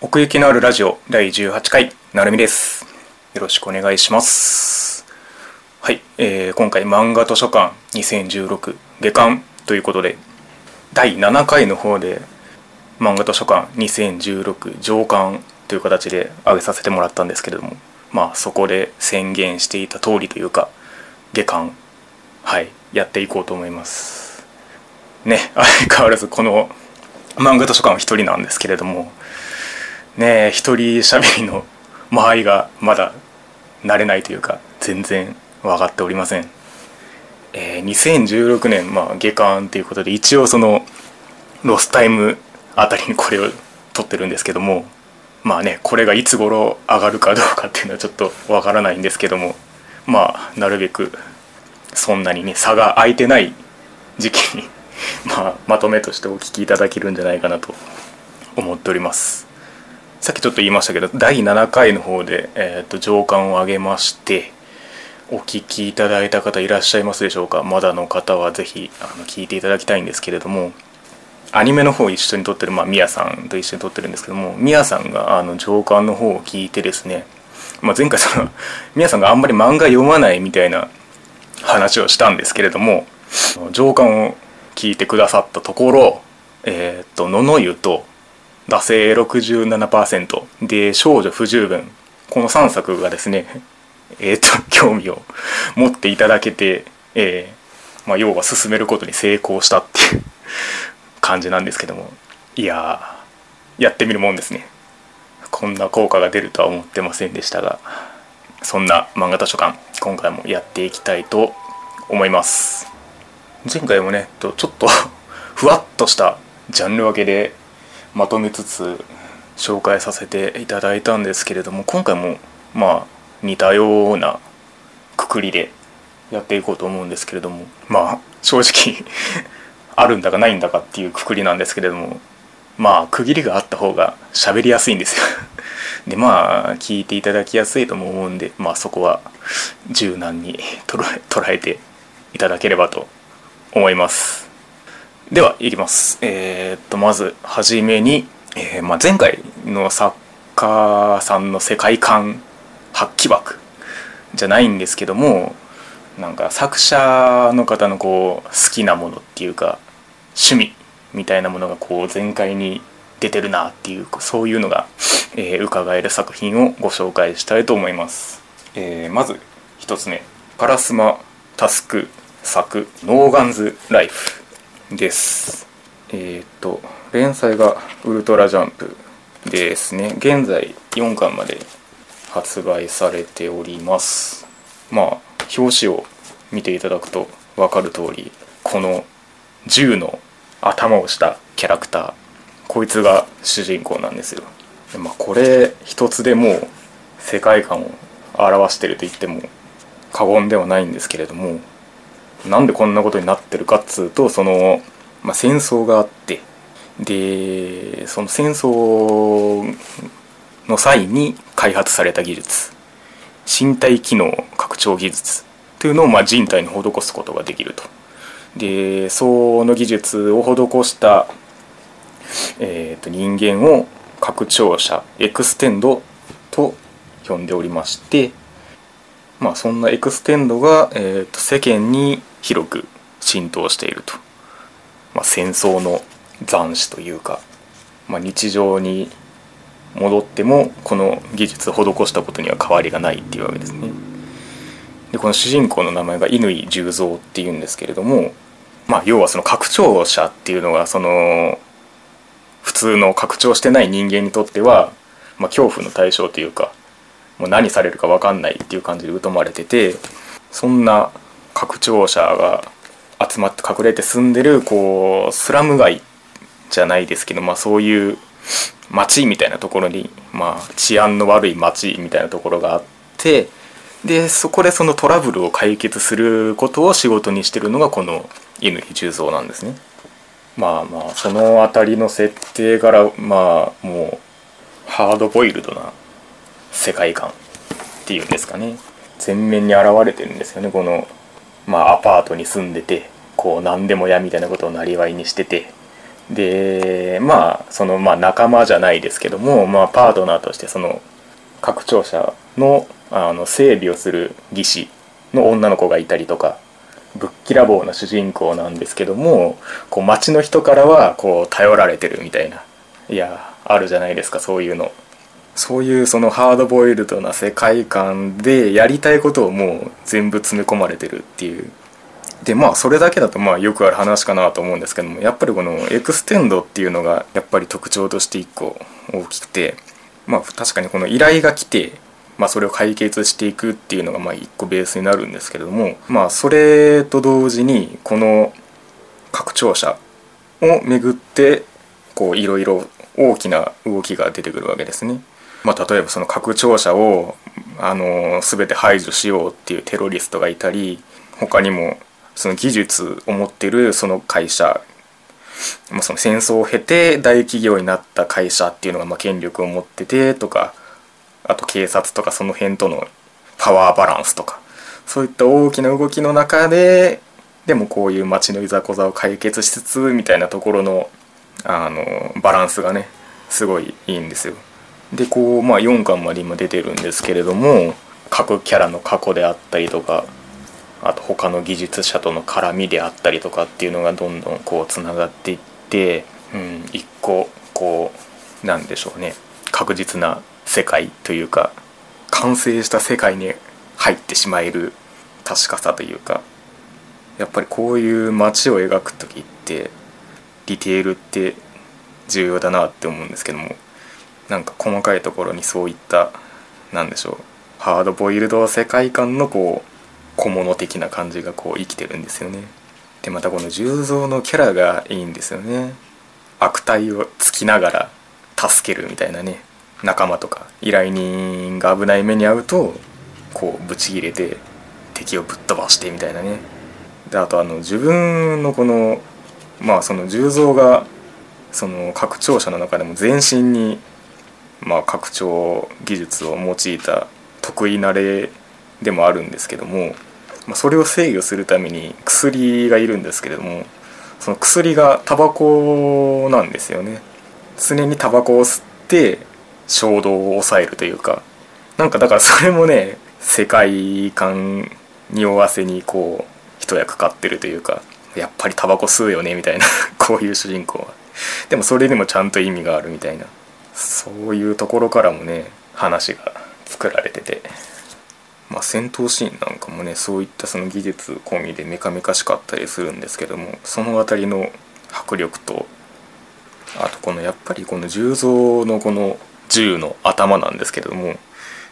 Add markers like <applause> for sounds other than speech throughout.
奥行きのあるラジオ第18回なるみです。よろしくお願いします。はい、えー、今回漫画図書館2016下巻ということで第7回の方で漫画図書館2016上巻という形で上げさせてもらったんですけれどもまあそこで宣言していた通りというか下巻はいやっていこうと思います。ね相 <laughs> 変わらずこの漫画図書館は一人なんですけれどもね一人喋りの間合いがまだ慣れないというか全然分かっておりません、えー、2016年まあ下巻ということで一応そのロスタイムあたりにこれを撮ってるんですけどもまあねこれがいつ頃上がるかどうかっていうのはちょっとわからないんですけどもまあなるべくそんなにね差が空いてない時期に <laughs> まあ、まとめとしてお聞きいただけるんじゃないかなと思っております。さっきちょっと言いましたけど第7回の方で、えーと、上巻を上げましてお聞きいただいた方いらっしゃいますでしょうか？まだの方は是非あの聞いていただきたいんですけれどもアニメの方一緒に撮ってる、まあ、ミヤさんと一緒に撮ってるんですけどもミヤさんがあの上巻の方を聞いてですね、まあ、前回その <laughs> ミヤさんがあんまり漫画読まないみたいな話をしたんですけれども上巻を聞いてくださったところえっ、と「のの湯」と惰性67%で少女不十分。この3作がですね <laughs> えっ、ー、と興味を持っていただけて、えー、まあ、要は進めることに成功したっていう <laughs> 感じなんですけども。いややってみるもんですね。こんな効果が出るとは思ってませんでしたがそんな漫画図書館今回もやっていきたいと思います。前回もねちょっと <laughs> ふわっとしたジャンル分けでまとめつつ紹介させていただいたんですけれども今回もまあ似たようなくくりでやっていこうと思うんですけれどもまあ正直 <laughs> あるんだかないんだかっていうくくりなんですけれどもまあ区切りがあった方が喋りやすいんですよ。でまあ聞いていただきやすいとも思うんでまあそこは柔軟に捉えていただければと思います。ではいきます。えー、っとまずはじめに、えー、まあ、前回の作家さんの世界観発揮枠じゃないんですけどもなんか作者の方のこう好きなものっていうか趣味みたいなものがこう全開に出てるなっていうそういうのが、えー、伺える作品をご紹介したいと思います、えー、まず1つ目。カラスマタスク作ノーガンズライフ。です。えっ、と連載がウルトラジャンプですね。現在4巻まで発売されております。まあ表紙を見ていただくと分かる通りこの銃の頭をしたキャラクターこいつが主人公なんですよ。まあこれ一つでもう世界観を表してると言っても過言ではないんですけれどもなんでこんなことになってるかっつうとその、まあ、戦争があってでその戦争の際に開発された技術身体機能拡張技術というのをまあ人体に施すことができると。でその技術を施した、えー、と人間を拡張者 extend と呼んでおりましてまあそんな extend が、えー、と世間に広く浸透していると、まあ、戦争の残滓というか、まあ、日常に戻ってもこの技術を施したことには変わりがないっていうわけですね。でこの主人公の名前が乾十三っていうんですけれども、まあ、要はその拡張者っていうのがその普通の拡張してない人間にとっては、まあ、恐怖の対象というかもう何されるか分かんないっていう感じで疎まれててそんな拡張者が集まって隠れて住んでるこうスラム街じゃないですけど、まあ、そういう街みたいなところに、まあ、治安の悪い街みたいなところがあってでそこでそのトラブルを解決することを仕事にしてるのがこの乾重蔵なんですね。まあまあその辺りの設定からまあもうハードボイルドな世界観っていうんですかね。全面に現れてるんですよね。このまあ、アパートに住んでてこう何でも屋みたいなことをなりわいにしてて。でまあそのまあ仲間じゃないですけども、まあ、パートナーとしてその拡張者のあの整備をする技師の女の子がいたりとかぶっきらぼうな主人公なんですけどもこう街の人からはこう頼られてるみたいないやあるじゃないですかそういうの。そういうそのハードボイルドな世界観でやりたいことをもう全部詰め込まれてるっていうでまあそれだけだとまあよくある話かなと思うんですけどもやっぱりこの extend っていうのがやっぱり特徴として一個大きくてまあ確かにこの依頼が来てまあそれを解決していくっていうのがまあ一個ベースになるんですけれどもまあそれと同時にこの拡張者をめぐってこういろいろ大きな動きが出てくるわけですね。まあ、例えばその拡張者をあの全て排除しようっていうテロリストがいたり他にもその技術を持ってるその会社まあ、その戦争を経て大企業になった会社っていうのがま権力を持っててとかあと警察とかその辺とのパワーバランスとかそういった大きな動きの中ででもこういう街のいざこざを解決しつつみたいなところのあのバランスがねすごいいいんですよ。でこうまあ4巻まで今出てるんですけれども各キャラの過去であったりとかあと他の技術者との絡みであったりとかっていうのがどんどんこうつながっていって、うん、一個こうなんでしょうね。確実な世界というか完成した世界に入ってしまえる確かさというか。やっぱりこういう街を描く時ってディテールって重要だなって思うんですけども。なんか細かいところにそういったなんでしょうハードボイルド世界観のこう小物的な感じがこう生きてるんですよね。でまたこの重蔵のキャラがいいんですよね。悪態をつきながら助けるみたいなね仲間とか依頼人が危ない目に遭うとこうブチギレて敵をぶっ飛ばしてみたいなね。であとあの自分のこのまあその重蔵がその拡張者の中でも全身にまあ拡張技術を用いた得意な例でもあるんですけどもまあ、それを制御するために薬がいるんですけれどもその薬がタバコなんですよね。常にタバコを吸って衝動を抑えるというかなんかだからそれもね世界観にわせにこう一役買ってるというかやっぱりタバコ吸うよねみたいな <laughs> こういう主人公は。でもそれでもちゃんと意味があるみたいな。そういうところからもね話が作られてて。まあ、戦闘シーンなんかもねそういったその技術込みでメカメカしかったりするんですけどもその辺りの迫力とあとこのやっぱりこの重蔵のこの銃の頭なんですけども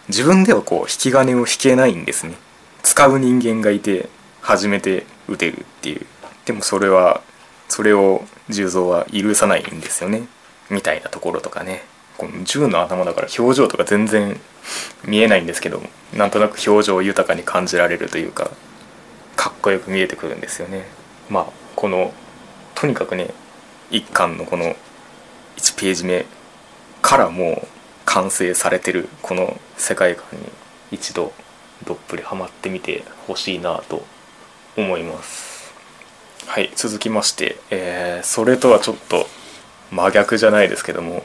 自分ではこう引き金を引けないんですね。使う人間がいて初めて撃てるっていう。でもそれはそれを重蔵は許さないんですよね。みたいなところとかね。この銃の頭だから表情とか全然見えないんですけどなんとなく表情を豊かに感じられるというかかっこよく見えてくるんですよね。まあこのとにかくね一巻のこの1ページ目からもう完成されてるこの世界観に一度どっぷりハマってみてほしいなと思いますはい続きまして、えー、それとはちょっと真逆じゃないですけども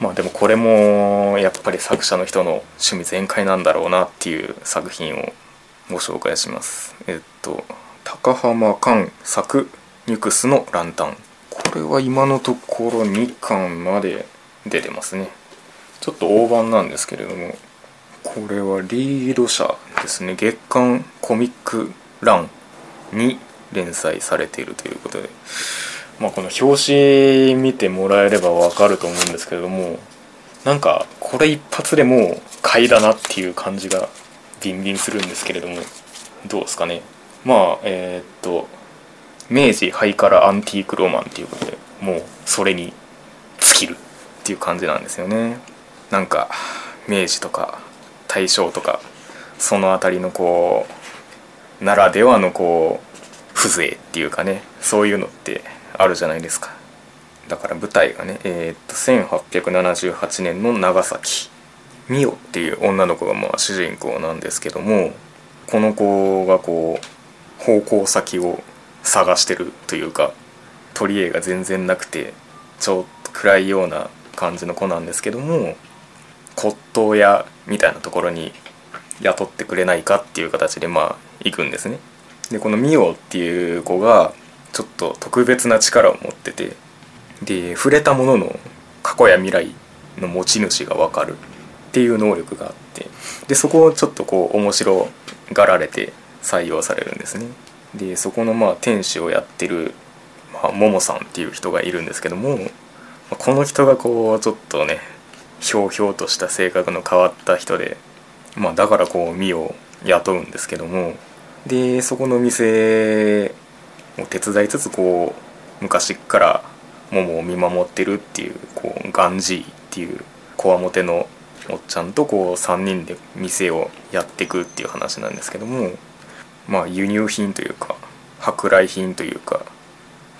まあでもこれもやっぱり作者の人の趣味全開なんだろうなっていう作品をご紹介します。えっと高浜寛作ニュクスのランタン。これは今のところ2巻まで出てますね。ちょっと大判なんですけれども。これはリード社ですね。月刊コミックランに連載されているということで。まあ、この表紙見てもらえればわかると思うんですけれどもなんかこれ一発でもう買いだなっていう感じがビンビンするんですけれどもどうですかね。まあえー、っと明治ハイカラアンティークロマンっていうことでもうそれに尽きるっていう感じなんですよね。なんか明治とか大正とかその辺りのこうならではのこう風情っていうかねそういうのってあるじゃないですかだから舞台がねえー、っと1878年の長崎美代っていう女の子がまあ主人公なんですけどもこの子がこう方向先を探してるというか取り柄が全然なくてちょっと暗いような感じの子なんですけども骨董屋みたいなところに雇ってくれないかっていう形でまあ行くんですね。でこのミオっていう子がちょっと特別な力を持ってて。で触れたものの過去や未来の持ち主が分かるっていう能力があって。でそこをちょっとこう面白がられて採用されるんですね。でそこのまあ店主をやってる、まあ、ももさんっていう人がいるんですけどもこの人がこうちょっとねひょうひょうとした性格の変わった人で、まあ、だからこうミを雇うんですけども。でそこの店を手伝いつつこう昔からももを見守ってるっていうこうガンジーっていうこわもてのおっちゃんとこう3人で店をやっていくっていう話なんですけどもまあ輸入品というか舶来品というか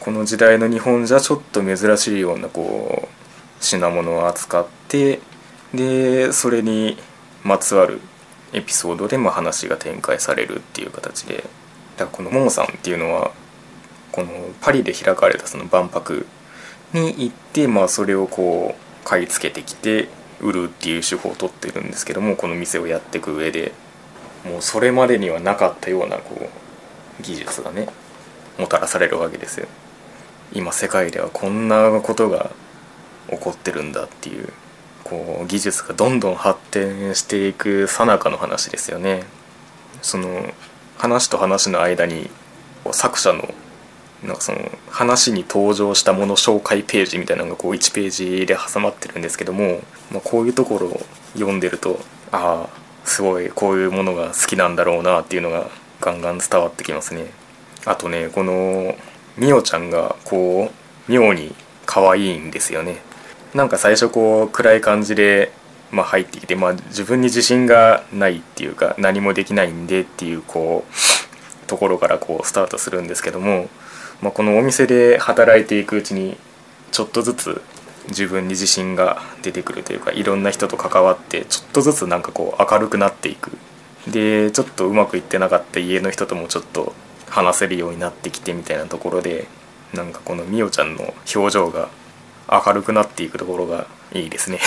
この時代の日本じゃちょっと珍しいようなこう品物を扱ってでそれにまつわるエピソードでも話が展開されるっていう形でだからこのももさんっていうのはこのパリで開かれたその万博に行って、まあ、それをこう買い付けてきて売るっていう手法を取ってるんですけどもこの店をやっていく上でもうそれまでにはなかったようなこう技術がねもたらされるわけですよ。今世界ではこんなことが起こってるんだっていうこう技術がどんどん発展していくさなかの話ですよね。その話と話の間に作者のなんかその話に登場したもの紹介ページみたいなのがこう1ページで挟まってるんですけども、まあ、こういうところを読んでるとああすごいこういうものが好きなんだろうなっていうのがガンガン伝わってきますね。あとねこのみおちゃんがこう妙に可愛いんですよね。なんか最初こう暗い感じで、まあ、入ってきて、まあ、自分に自信がないっていうか何もできないんでっていうこうところからこうスタートするんですけどもまあ、このお店で働いていくうちにちょっとずつ自分に自信が出てくるというかいろんな人と関わってちょっとずつなんかこう明るくなっていく。でちょっとうまくいってなかった家の人ともちょっと話せるようになってきてみたいなところでなんかこのみおちゃんの表情が明るくなっていくところがいいですね。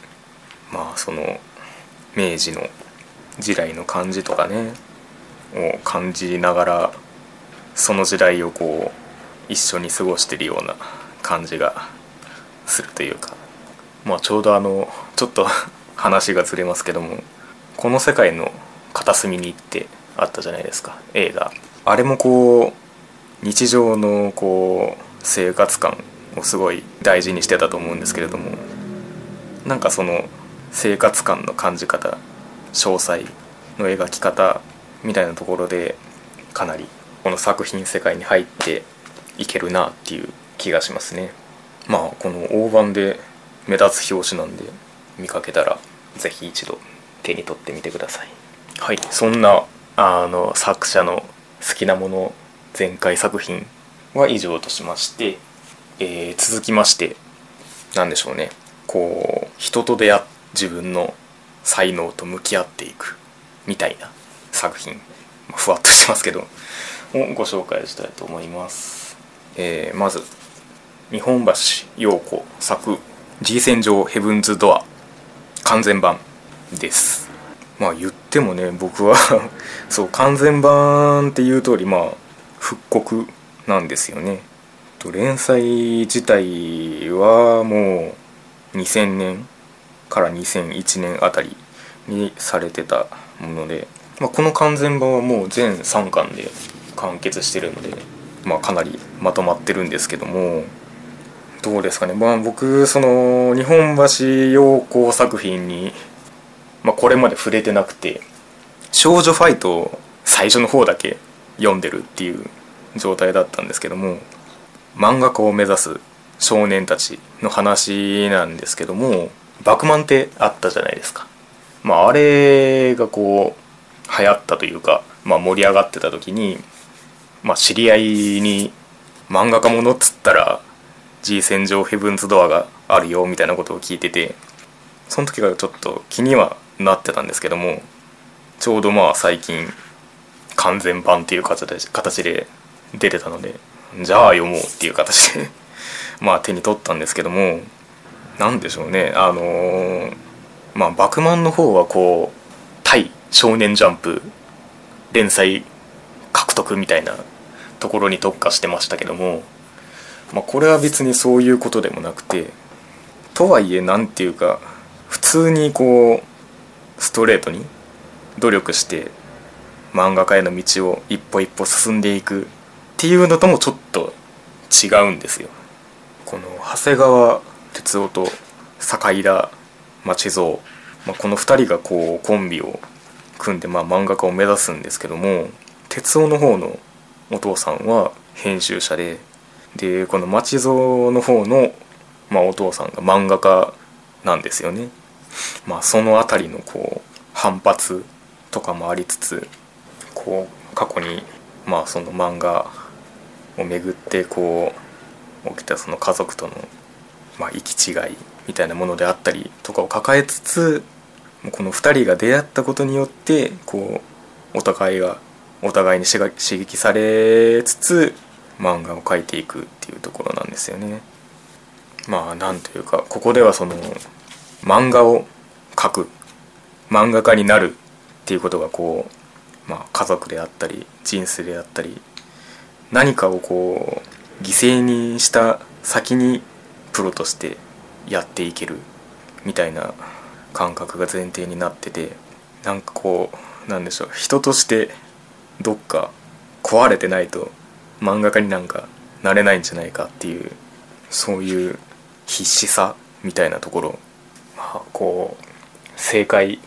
<laughs> まあその明治の時代の感じとかねを感じながらその時代をこう一緒に過ごしてるような感じがするというかまあちょうどあのちょっと話がずれますけどもこの世界の片隅に行ってあったじゃないですか映画。あれもこう日常のこう生活感をすごい大事にしてたと思うんですけれどもなんかその生活感の感じ方詳細の描き方みたいなところでかなりこの作品世界に入っていけるなっていう気がしますね。まあこの大判で目立つ表紙なんで見かけたら是非一度手に取ってみてください。はい。そんなあの作者の好きなもの前回作品は以上としまして、えー、続きまして何でしょうね。こう人と出会って自分の才能と向き合っていくみたいな作品ふわっとしてますけど。をご紹介したいと思います、えー、まず日本橋陽子作 G 戦場ヘブンズドア完全版です。まあ言ってもね僕は <laughs> そう完全版っていう通りまあ復刻なんですよね。連載自体はもう2000年から2001年あたりにされてたもので、まあ、この完全版はもう全3巻で完結してるので、まあ、かなりまとまってるんですけどもどうですかね、まあ、僕その日本橋陽子作品に、まあ、これまで触れてなくて少女ファイトを最初の方だけ読んでるっていう状態だったんですけども漫画家を目指す少年たちの話なんですけども「バクマン」ってあったじゃないですか。まあ、あれがこう流行ったというか、まあ、盛り上がってた時にまあ、知り合いに漫画家ものっつったら G 戦場ヘブンズドアがあるよみたいなことを聞いててその時がちょっと気にはなってたんですけどもちょうどまあ最近完全版っていう形で出てたのでじゃあ読もうっていう形で <laughs> まあ手に取ったんですけども何でしょうねあのー、まあ「バクマン」の方はこう対「少年ジャンプ」連載獲得みたいなところに特化してましたけども、まあ、これは別にそういうことでもなくてとはいえ何ていうか普通にこうストレートに努力して漫画家への道を一歩一歩進んでいくっていうのともちょっと違うんですよ。この長谷川哲夫と坂井田町蔵、まあ、この2人がこうコンビを組んでまあ漫画家を目指すんですけども哲夫の方のお父さんは編集者ででこの町蔵の方の、まあ、お父さんが漫画家なんですよね。まあ、その辺りのこう反発とかもありつつこう過去にまあその漫画をめぐってこう起きたその家族とのまあ行き違いみたいなものであったりとかを抱えつつこの2人が出会ったことによってこうお互いがお互いに刺激されつつ漫画を描いていくっていうところなんですよね。まあなんというかここではその漫画を描く漫画家になるっていうことがこう、まあ、家族であったり人生であったり何かをこう犠牲にした先にプロとしてやっていけるみたいな感覚が前提になっててなんかこうなんでしょう人としてどっか壊れてないと漫画家になんかなれないんじゃないかっていうそういう必死さみたいなところまあこう正解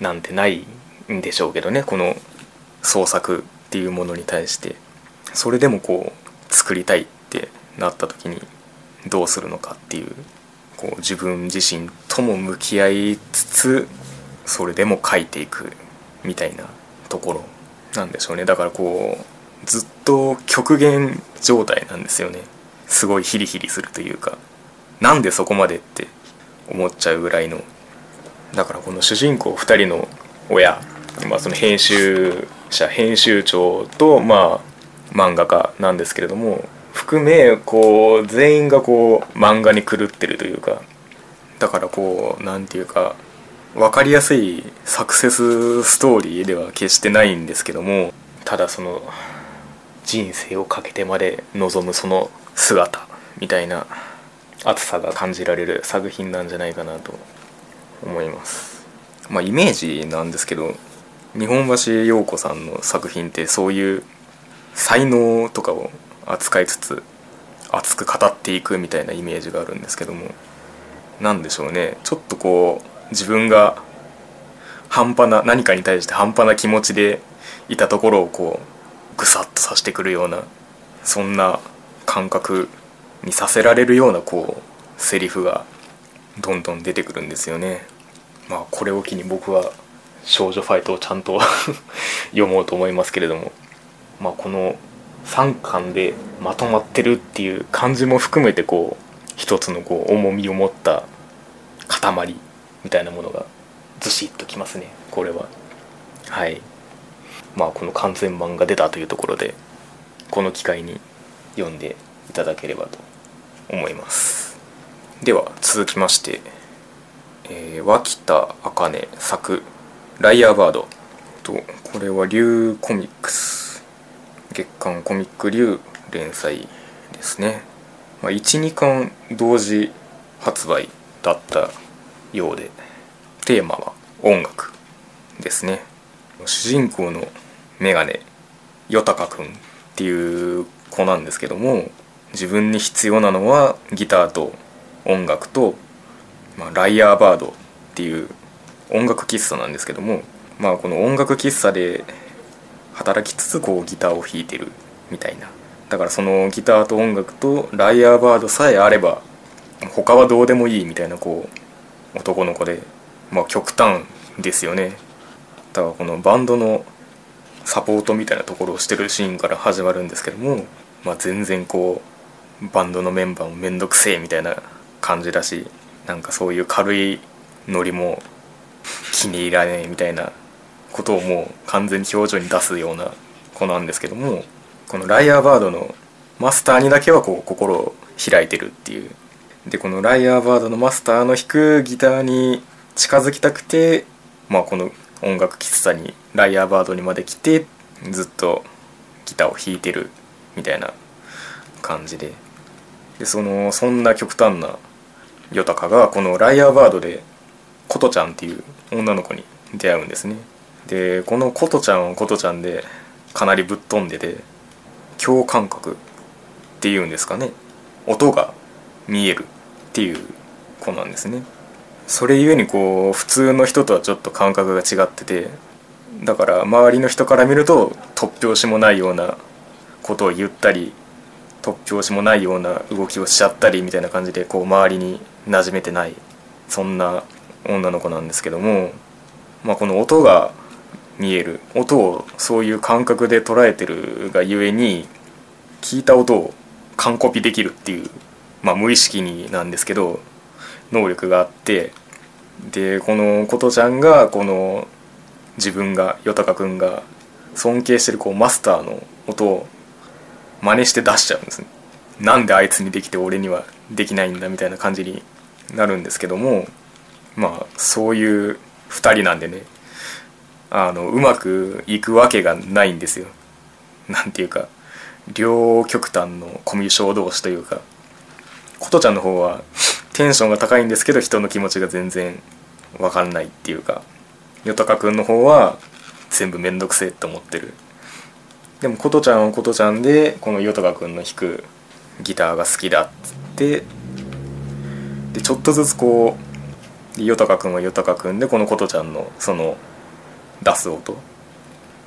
なんてないんでしょうけどねこの創作っていうものに対して。それでもこう作りたいってなった時にどうするのかっていうこう自分自身とも向き合いつつそれでも書いていくみたいなところなんでしょうね。だからこうずっと極限状態なんですよね。すごいヒリヒリするというか。なんでそこまでって思っちゃうぐらいの。だからこの主人公2人の親、まあ、その編集者編集長とまあ漫画家なんですけれども。含めこう全員がこう漫画に狂ってるというか。だからこう何て言うか分かりやすいサクセスストーリーでは決してないんですけどもただその人生をかけてまで望むその姿みたいな熱さが感じられる作品なんじゃないかなと思います。まあイメージなんですけど日本橋陽子さんの作品ってそういう才能とかを扱いつつ熱く語っていくみたいなイメージがあるんですけども何でしょうね。ちょっとこう自分が半端な何かに対して半端な気持ちでいたところをこうぐさっとさしてくるようなそんな感覚にさせられるようなこうセリフがどんどん出てくるんですよね。まあこれを機に僕は少女ファイトをちゃんと <laughs> 読もうと思いますけれども、まあ、この3巻でまとまってるっていう感じも含めてこう一つのこう重みを持った塊みたいなものがずしっときますね。これは。はい。まあこの完全版が出たというところでこの機会に読んでいただければと思います。では続きまして「えー、脇田茜作ライアーバード」とこれは竜コミックス。月刊コミック竜連載ですね、まあ、12巻同時発売だったようでテーマは音楽ですね。主人公のメガネヨタカくんっていう子なんですけども自分に必要なのはギターと音楽と、まあ、ライアーバードっていう音楽喫茶なんですけどもまあこの音楽喫茶で働きつつこうギターを弾いてるみたいな。だからそのギターと音楽とライアーバードさえあれば他はどうでもいいみたいなこう男の子でまあ極端ですよね。だからこのバンドのサポートみたいなところをしてるシーンから始まるんですけども、まあ、全然こうバンドのメンバーも面倒くせえみたいな感じだしなんかそういう軽いノリも気に入らねえみたいなことをもう完全に表情に出すような子なんですけどもこのライアーバードのマスターにだけはこう心を開いてるっていうでこのライアーバードのマスターの弾くギターに近づきたくてまあこの音楽喫茶にライアーバードにまで来てずっとギターを弾いてるみたいな感じで。でそのそんな極端なヨタカがこのライアーバードで琴ちゃんっていう女の子に出会うんですね。でこの琴ちゃんは琴ちゃんでかなりぶっ飛んでて共感覚っていうんですかね。音が見える。っていう子なんですね。それゆえにこう普通の人とはちょっと感覚が違っててだから周りの人から見ると突拍子もないようなことを言ったり突拍子もないような動きをしちゃったりみたいな感じでこう周りに馴染めてないそんな女の子なんですけども、まあ、この音が見える音をそういう感覚で捉えてるがゆえに聞いた音を完コピできるっていう、まあ、無意識になんですけど能力があってでこの琴ちゃんがこの自分がよたかくんが尊敬してるこうマスターの音を真似して出しちゃうんですね。なんであいつにできて俺にはできないんだみたいな感じになるんですけどもまあそういう2人なんでねあのうまくいくわけがないんですよ。なんていうか両極端のコミュ障同士というか琴ちゃんの方はテンションが高いんですけど人の気持ちが全然分かんないっていうかよたかくんの方は全部めんどくせえって思ってる。でも琴ちゃんは琴ちゃんでこのよたかくんの弾くギターが好きだっつってでちょっとずつこうよたかくんはよたかくんでこの琴ちゃんのその出す音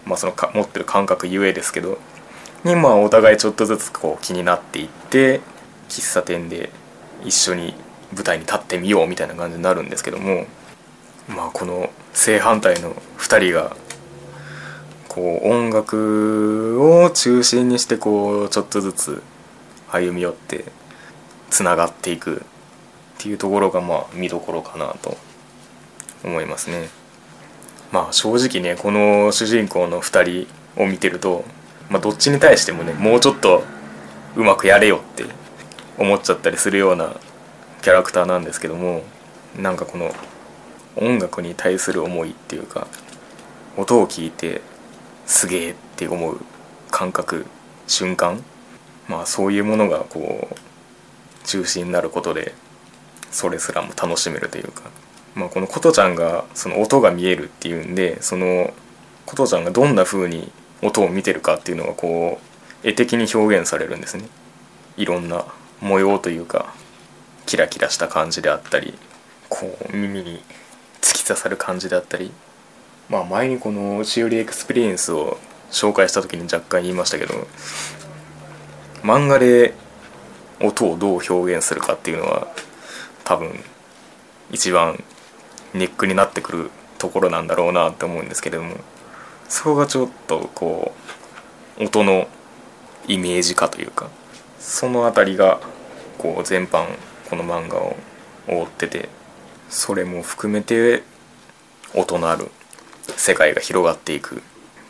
まあそのか持ってる感覚ゆえですけどにまあお互いちょっとずつこう気になっていって喫茶店で一緒に舞台に立ってみようみたいな感じになるんですけどもまあこの正反対の2人がこう音楽を中心にしてこうちょっとずつ歩み寄ってつながっていくっていうところがまあ見どころかなと思いますね。まあ正直ねこの主人公の2人を見てると、まあ、どっちに対してもねもうちょっとうまくやれよって思っちゃったりするようなキャラクターなんですけどもなんかこの音楽に対する思いっていうか音を聞いてすげえって思う感覚瞬間まあそういうものがこう中心になることでそれすらも楽しめるというか、まあ、この琴ちゃんがその音が見えるっていうんでその琴ちゃんがどんな風に音を見てるかっていうのがこう絵的に表現されるんですね。いろんな模様というかキラキラした感じであったりこう耳に突き刺さる感じであったりまあ前にこのしおりエクスペリエンスを紹介した時に若干言いましたけど漫画で音をどう表現するかっていうのは多分一番ネックになってくるところなんだろうなって思うんですけれどもそこがちょっとこう音のイメージ化というかその辺りがこう全般この漫画を覆っててそれも含めて音のある世界が広がっていくっ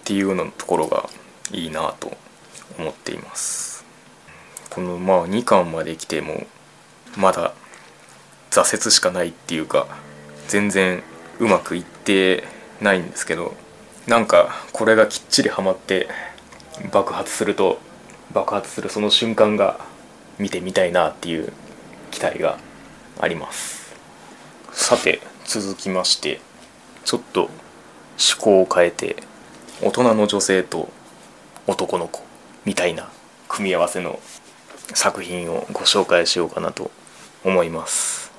ていうようなところがいいなと思っています。このまあ2巻まで来てもまだ挫折しかないっていうか全然うまくいってないんですけどなんかこれがきっちりハマって爆発すると爆発するその瞬間が見てみたいなっていう期待があります。さて続きましてちょっと趣向を変えて大人の女性と男の子みたいな組み合わせの作品をご紹介しようかなと思います。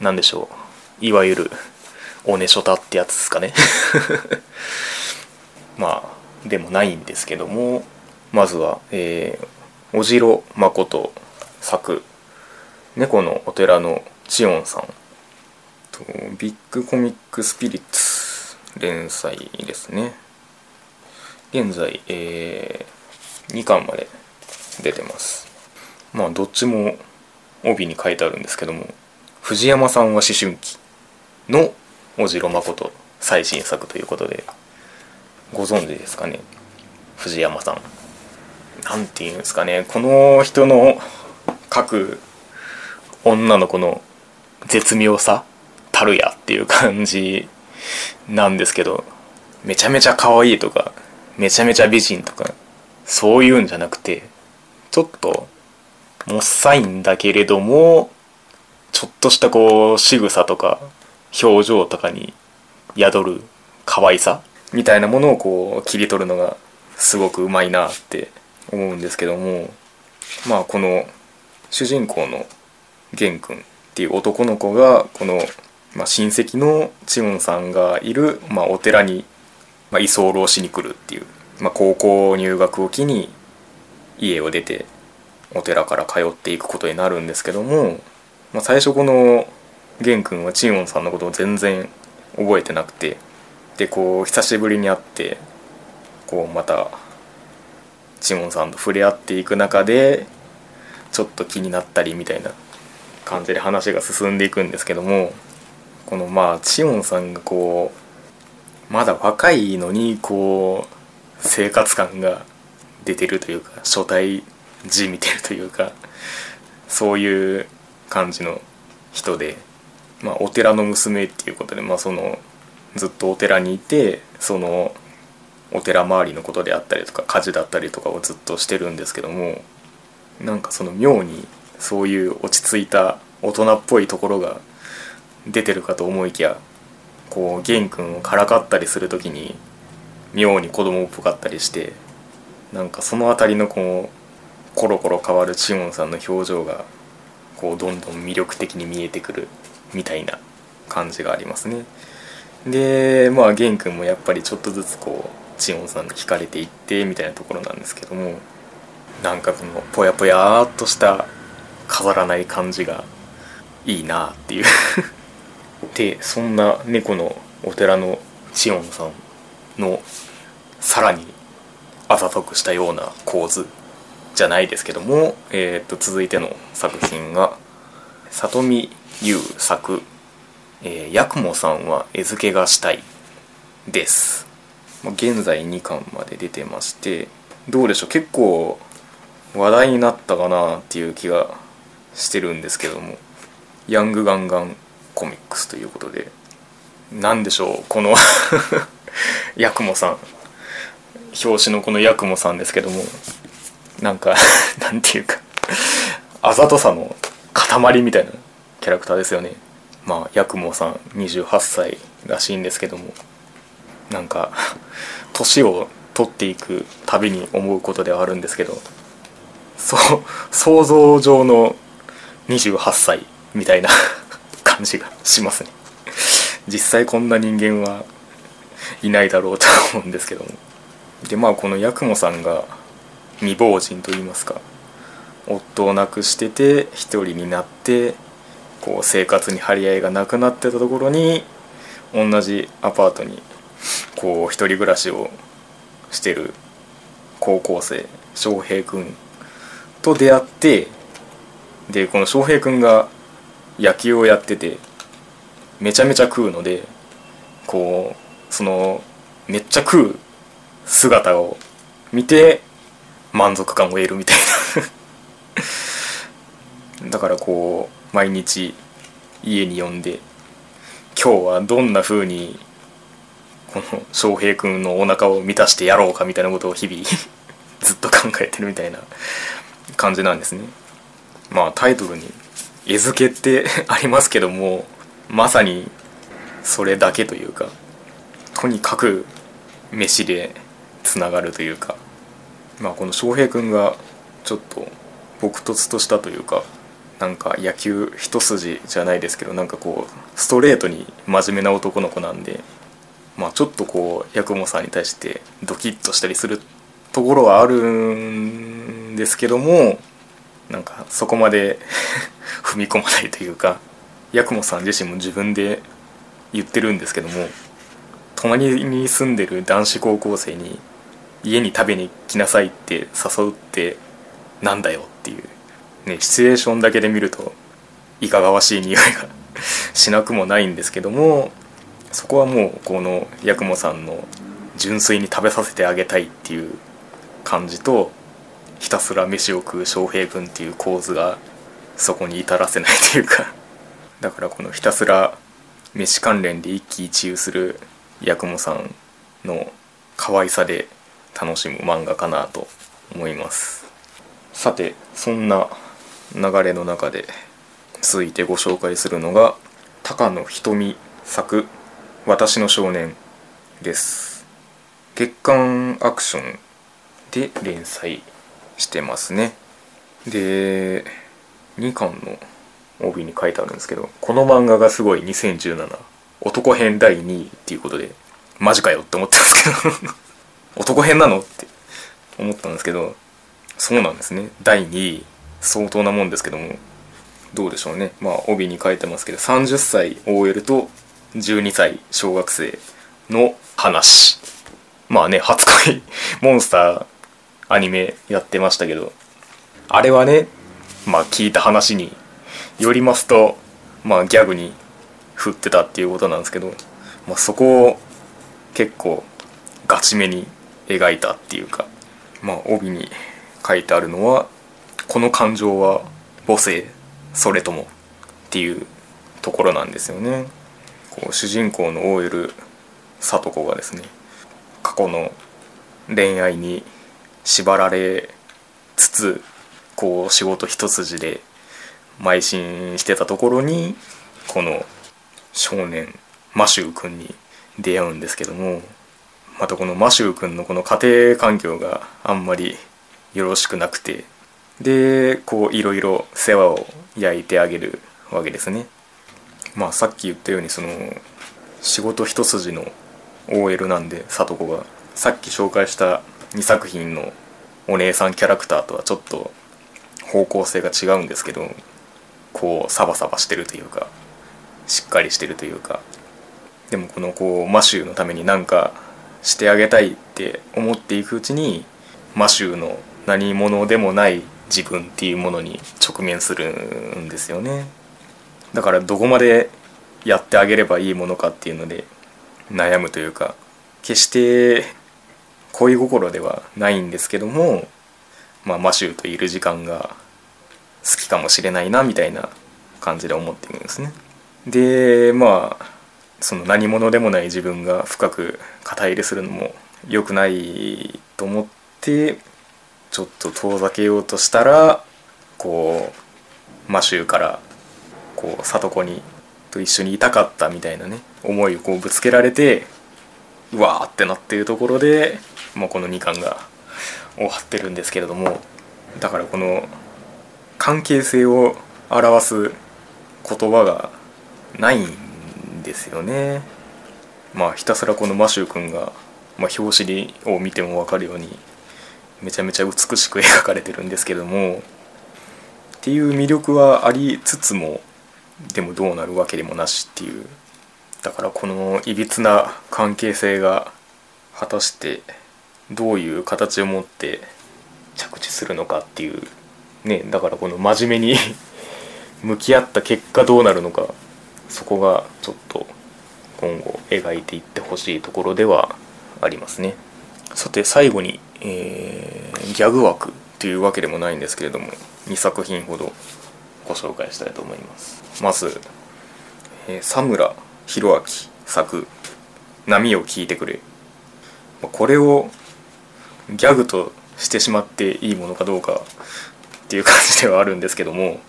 何でしょう？いわゆるおねしょたってやつですかね。<laughs> まあでもないんですけどもまずは、えー、おじろ誠作猫のお寺のチオンさんとビッグコミックスピリッツ連載ですね。現在、えー、2巻まで出てます。まあどっちも帯に書いてあるんですけども藤山さんは思春期のおじろ誠最新作ということでご存知ですかね？藤山さん。なんていうんですかねこの人の書く女の子の絶妙さたるやっていう感じなんですけどめちゃめちゃ可愛いとかめちゃめちゃ美人とかそういうんじゃなくてちょっともっさいんだけれどもちょっとしたこう仕草とか表情とかに宿る可愛さみたいなものをこう切り取るのがすごくうまいなって思うんですけどもまあこの主人公の玄君っていう男の子がこの、まあ、親戚のチオンさんがいる、まあ、お寺に、まあ、居候しに来るっていう、まあ、高校入学を機に家を出てお寺から通っていくことになるんですけども、まあ、最初この玄君はチオンさんのことを全然覚えてなくてでこう久しぶりに会ってこうまたチオンさんと触れ合っていく中でちょっと気になったりみたいな感じで話が進んでいくんですけどもこのまあチオンさんがこうまだ若いのにこう生活感が出てるというか初対字見てるというかそういう感じの人で、まあ、お寺の娘っていうことで、まあ、そのずっとお寺にいてそのお寺周りのことであったりとか家事だったりとかをずっとしてるんですけどもなんかその妙にそういう落ち着いた大人っぽいところが出てるかと思いきやこう玄君をからかったりする時に妙に子供っぽかったりしてなんかその辺りのこうコロコロ変わるチモンさんの表情がこうどんどん魅力的に見えてくるみたいな感じがありますね。でまあ玄君もやっぱりちょっとずつこうチモンさんに惹かれていってみたいなところなんですけどもなんかこのぽやぽやっとした飾らない感じがいいなっていう。<laughs> でそんな猫のお寺のチオンさんのさらにあざとくしたような構図じゃないですけども、えー、と続いての作品が里見優作「えー、八雲さんは餌付けがしたい」です、まあ、現在2巻まで出てましてどうでしょう？結構話題になったかなっていう気がしてるんですけども。ヤングガンガンコミックスということで。何でしょう？この <laughs> ヤクモさん。表紙のこのヤクモさんですけども。なんか <laughs> なんていうか。あざとさの塊みたいなキャラクターですよね。まあヤクモさん28歳らしいんですけども。なんか <laughs> 年を取っていくたびに思うことではあるんですけどそう想像上の28歳みたいな <laughs> 感じがしますね。実際こんな人間はいないだろうと思うんですけども。でまあこの八雲さんが未亡人といいますか夫を亡くしてて一人になってこう生活に張り合いがなくなってたところに同じアパートにこう一人暮らしをしてる高校生翔平君と出会ってでこの翔平君が野球をやっててめちゃめちゃ食うのでこうそのめっちゃ食う姿を見て満足感を得るみたいな。<laughs> だからこう毎日家に呼んで今日はどんな風に <laughs> 翔平君のお腹を満たしてやろうかみたいなことを日々 <laughs> ずっと考えてるみたいな感じなんですね。まあタイトルに「餌付け」って <laughs> ありますけどもまさにそれだけというかとにかく飯でつながるというかまあこの翔平君がちょっと朴突としたというかなんか野球一筋じゃないですけどなんかこうストレートに真面目な男の子なんでまあちょっとこう八雲さんに対してドキッとしたりするところはあるんですけどもなんかそこまで <laughs> 踏み込まないというか八雲さん自身も自分で言ってるんですけども隣に住んでる男子高校生に家に食べに来なさいって誘うってなんだよっていうねシチュエーションだけで見るといかがわしい匂いが <laughs> しなくもないんですけどもそこはもうこの八雲さんの純粋に食べさせてあげたいっていう感じとひたすら飯を食う翔平君っていう構図がそこに至らせないというか。だからこのひたすら飯関連で一喜一憂する八雲さんの可愛さで楽しむ漫画かなと思います。さてそんな流れの中で続いてご紹介するのが高野瞳作「私の少年」です。月刊アクションで連載してますね。で2巻の帯に書いてあるんですけどこの漫画がすごい2017男編第2位っていうことでマジかよって思ったんですけど。<laughs> 男編なのって思ったんですけどそうなんですね。第2位相当なもんですけども。どうでしょうね。まあ帯に書いてますけど30歳 OL と12歳小学生の話。まあね初恋。モンスターアニメやってましたけど。あれはねまあ聞いた話によりますとまあギャグに振ってたっていうことなんですけど、まあ、そこを結構ガチめに描いたっていうかまあ帯に書いてあるのはこの感情は母性それともっていうところなんですよね。こう主人公の OL 聡子がですね過去の恋愛に縛られつつこう仕事一筋で邁進してたところにこの少年マシュー君に出会うんですけどもまたこのマシュー君のこの家庭環境があんまりよろしくなくてでこういろいろ世話を焼いてあげるわけですね。まあさっき言ったようにその仕事一筋の OL なんで聡子がさっき紹介した2作品のお姉さんキャラクターとはちょっと方向性が違うんですけどこうサバサバしてるというかしっかりしてるというかでもこのこうマシューのために何かしてあげたいって思っていくうちにマシューの何者でもない自分っていうものに直面するんですよね。だからどこまでやってあげればいいものかっていうので悩むというか決して恋心ではないんですけども、まあ、マシューといる時間が好きかもしれないなみたいな感じで思ってるんですね。でまあその何者でもない自分が深く肩入れするのも良くないと思ってちょっと遠ざけようとしたらこうマシューからこう里子にと一緒にいたかったみたいなね思いをこうぶつけられてうわーってなっているところで、まあ、この2巻が終わってるんですけれどもだからこの関係性を表す言葉がないんですよね。まあひたすらこのマシュー君が、まあ、表紙を見ても分かるようにめちゃめちゃ美しく描かれてるんですけどもっていう魅力はありつつもでもどうなるわけでもなしっていう。だからこのいびつな関係性が果たしてどういう形を持って着地するのかっていう。ねだからこの真面目に向き合った結果どうなるのかそこがちょっと今後描いていってほしいところではありますね。さて最後に、えー、ギャグ枠というわけでもないんですけれども2作品ほどご紹介したいと思います。まず、えー、佐村弘明作「波を聞いてくれ」これをギャグとしてしまっていいものかどうかっていう感じではあるんですけども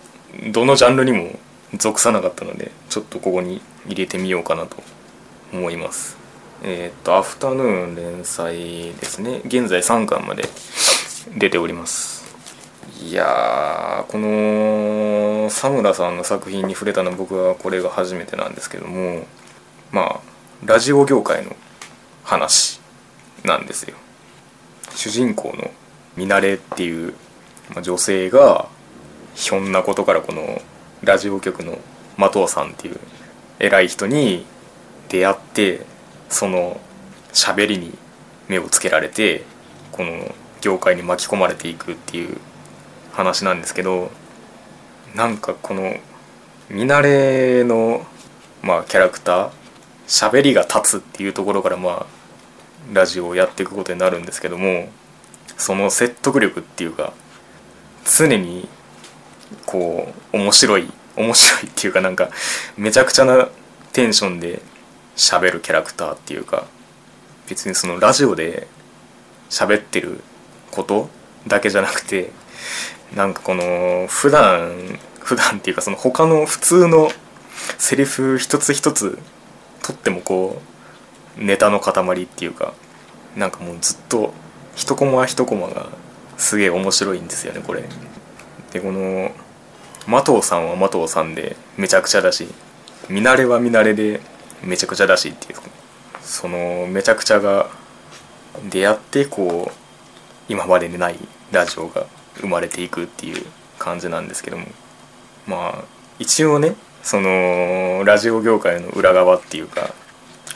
どのジャンルにも属さなかったのでちょっとここに入れてみようかなと思います。えっ、とアフタヌーン連載ですね。現在3巻まで出ております。いやこの佐村さんの作品に触れたの僕はこれが初めてなんですけどもまあラジオ業界の話なんですよ。主人公のミナレっていう女性がひょんなことからこのラジオ局の的尾さんっていう偉い人に出会ってその喋りに目をつけられてこの業界に巻き込まれていくっていう話なんですけどなんかこの見慣れの、まあ、キャラクター喋りが立つっていうところからまあラジオをやっていくことになるんですけどもその説得力っていうか常にこう面白い面白いっていうかなんかめちゃくちゃなテンションで喋るキャラクターっていうか別にそのラジオで喋ってることだけじゃなくてなんかこの普段普段っていうかその他の普通のセリフ一つ一つとってもこうネタの塊っていうかなんかもうずっと一コマ一コマがすげえ面白いんですよねこれ。でこの麻藤さんは麻藤さんでめちゃくちゃだし見慣れは見慣れでめちゃくちゃだしっていうそのめちゃくちゃが出会ってこう今までにないラジオが生まれていくっていう感じなんですけども。まあ一応ねそのラジオ業界の裏側っていうか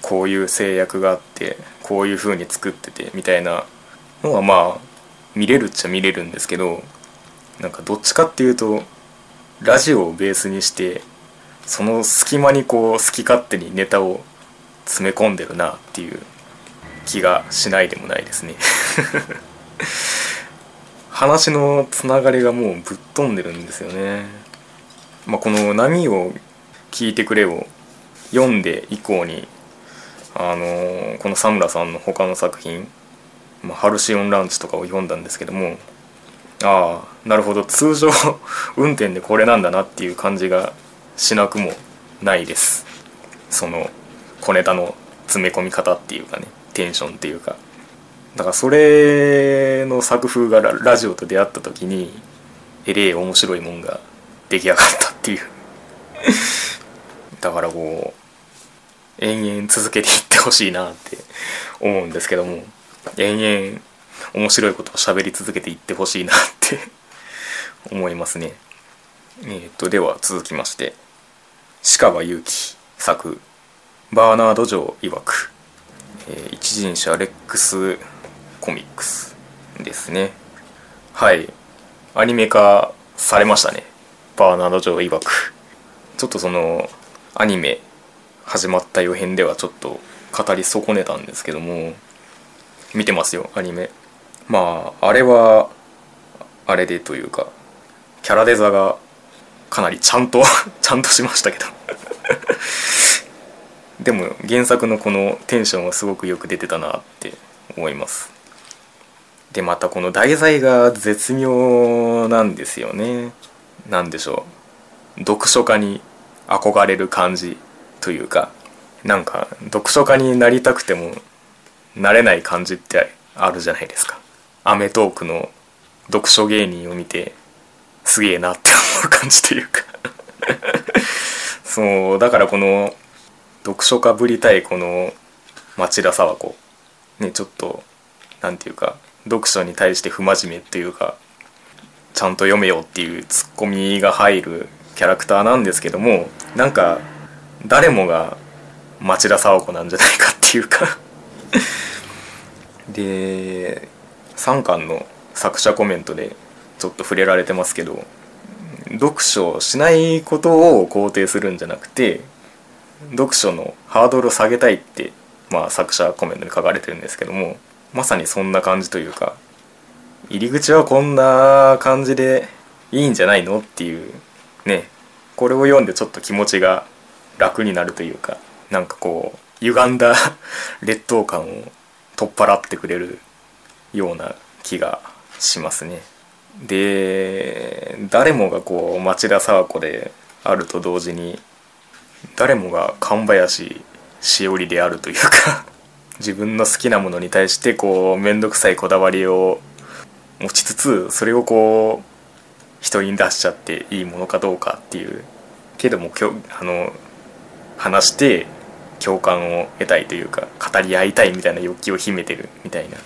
こういう制約があってこういう風に作っててみたいなのはまあ見れるっちゃ見れるんですけどなんかどっちかっていうとラジオをベースにしてその隙間にこう好き勝手にネタを詰め込んでるなっていう気がしないでもないですね。話のつながりがもうぶっ飛んでるんですよね、まあ、この「波を聞いてくれ」を読んで以降にあのこの佐村さんの他の作品「まあ、ハルシオンランチ」とかを読んだんですけどもああなるほど通常 <laughs> 運転でこれなんだなっていう感じがしなくもないです。その小ネタの詰め込み方っていうかねテンションっていうか。だからそれの作風がラジオと出会った時にえれえ面白いもんが出来上がったっていうだからこう延々続けていってほしいなって思うんですけども延々面白いことを喋り続けていってほしいなって <laughs> 思いますね。えっ、とでは続きまして鹿場祐希作バーナード・ジョー曰く、えー、一人者レックスコミックスですね。はい。アニメ化されましたね。バーナード・ジョー曰くちょっとそのアニメ始まった予編ではちょっと語り損ねたんですけども見てますよアニメ。まああれはあれでというかキャラデザがかなりちゃんと <laughs> ちゃんとしましたけど。でも原作のこのテンションはすごくよく出てたなって思います。でまたこの題材が絶妙なんですよね。何でしょう。読書家に憧れる感じというかなんか読書家になりたくてもなれない感じってあるじゃないですか。アメトークの読書芸人を見てすげえなって思う感じというか。<laughs> そうだからこの読書家ぶりたいこの町田沢子。ねちょっと何て言うか読書に対して不真面目っていうかちゃんと読めよっていうツッコミが入るキャラクターなんですけどもなんか誰もが町田沢子なんじゃないかっていうか。で3巻の作者コメントでちょっと触れられてますけど読書しないことを肯定するんじゃなくて読書のハードルを下げたいって、まあ、作者コメントに書かれてるんですけどもまさにそんな感じというか入り口はこんな感じでいいんじゃないのっていうねこれを読んでちょっと気持ちが楽になるというかなんかこう歪んだ <laughs> 劣等感を取っ払ってくれるような気がしますね。で誰もがこう町田沢子であると同時に誰もが神林しおりであるというか自分の好きなものに対してこう面倒くさいこだわりを持ちつつそれをこう人に出しちゃっていいものかどうかっていうけどもきょあの話して共感を得たいというか語り合いたいみたいな欲求を秘めてるみたいな。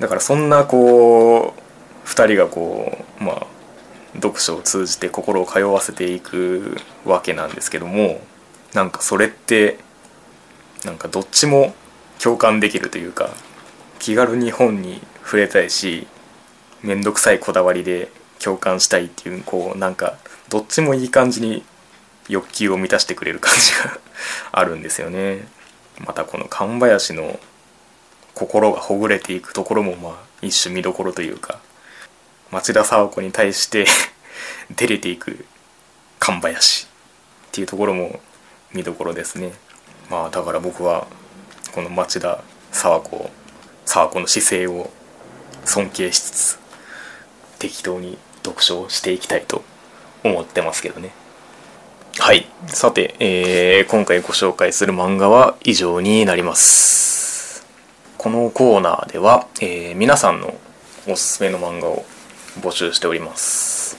だからそんなこう2人がこうまあ読書を通じて心を通わせていくわけなんですけどもなんかそれってなんかどっちも共感できるというか気軽に本に触れたいし面倒くさいこだわりで共感したいっていうこうなんかどっちもいい感じに欲求を満たしてくれる感じが <laughs> あるんですよね。またこの神林の心がほぐれていくところもまあ一種見どころというか町田沙和子に対して <laughs> 照れていく神林っていうところも見どころですねまあだから僕はこの町田沙和子沙和子の姿勢を尊敬しつつ適当に読書をしていきたいと思ってますけどね。はい。さて、えー、今回ご紹介する漫画は以上になります。このコーナーでは、えー、皆さんのおすすめの漫画を募集しております。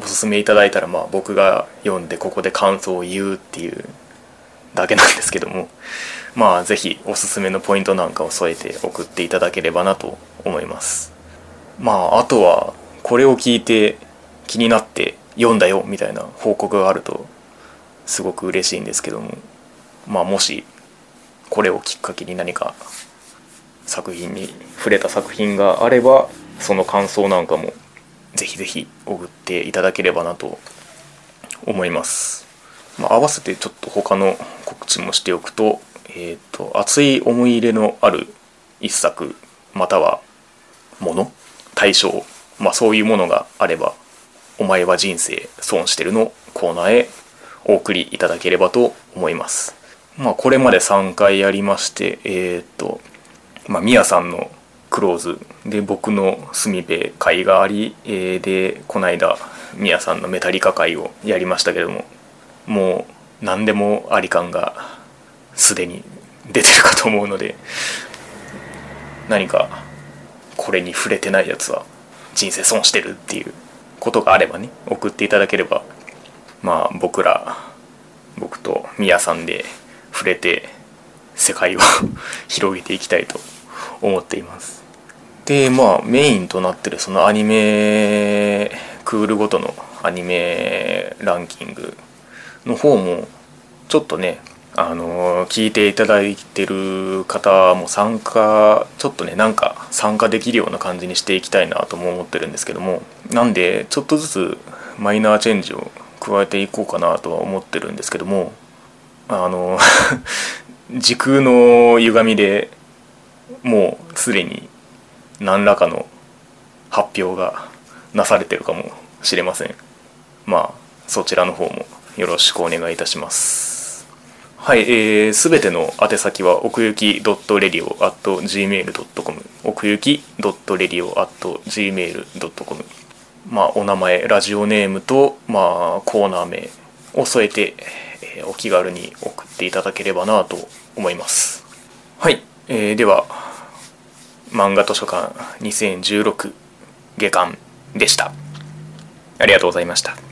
おすすめいただいたらまあ僕が読んでここで感想を言うっていうだけなんですけども。まあ是非おすすめのポイントなんかを添えて送っていただければなと思いますまああとはこれを聞いて気になって読んだよみたいな報告があるとすごく嬉しいんですけどもまあもしこれをきっかけに何か作品に触れた作品があればその感想なんかもぜひぜひ送っていただければなと思います。まあ、合わせてちょっと他の告知もしておくと、えっ、ー、と、熱い思い入れのある一作、またはもの、対象、まあそういうものがあれば、お前は人生損してるのコーナーへお送りいただければと思います。まあこれまで3回やりまして、えっ、ー、と、まあ、みやさんのクローズで僕の隅辺会があり、えー、でこの間みやさんのメタリカ会をやりましたけどももう何でもあり感がすでに出てるかと思うので何かこれに触れてないやつは人生損してるっていうことがあればね送っていただければまあ僕ら僕とみやさんで触れて世界を <laughs> 広げていきたいと思っています。でまあメインとなってるそのアニメクールごとのアニメランキングの方もちょっとねあの聞いていただいてる方も参加ちょっとねなんか参加できるような感じにしていきたいなとも思ってるんですけどもなんでちょっとずつマイナーチェンジを加えていこうかなとは思ってるんですけどもあの <laughs> 時空の歪みでもうすでに何らかの発表がなされてるかもしれません。まあそちらの方もよろしくお願いいたします。はいえー、すべての宛先は奥行き .radio.gmail.com 奥行き .radio.gmail.com まあお名前ラジオネームとまあコーナー名を添えて、えー、お気軽に送っていただければなと思いますはい、えー、では漫画図書館2016下巻でした。ありがとうございました。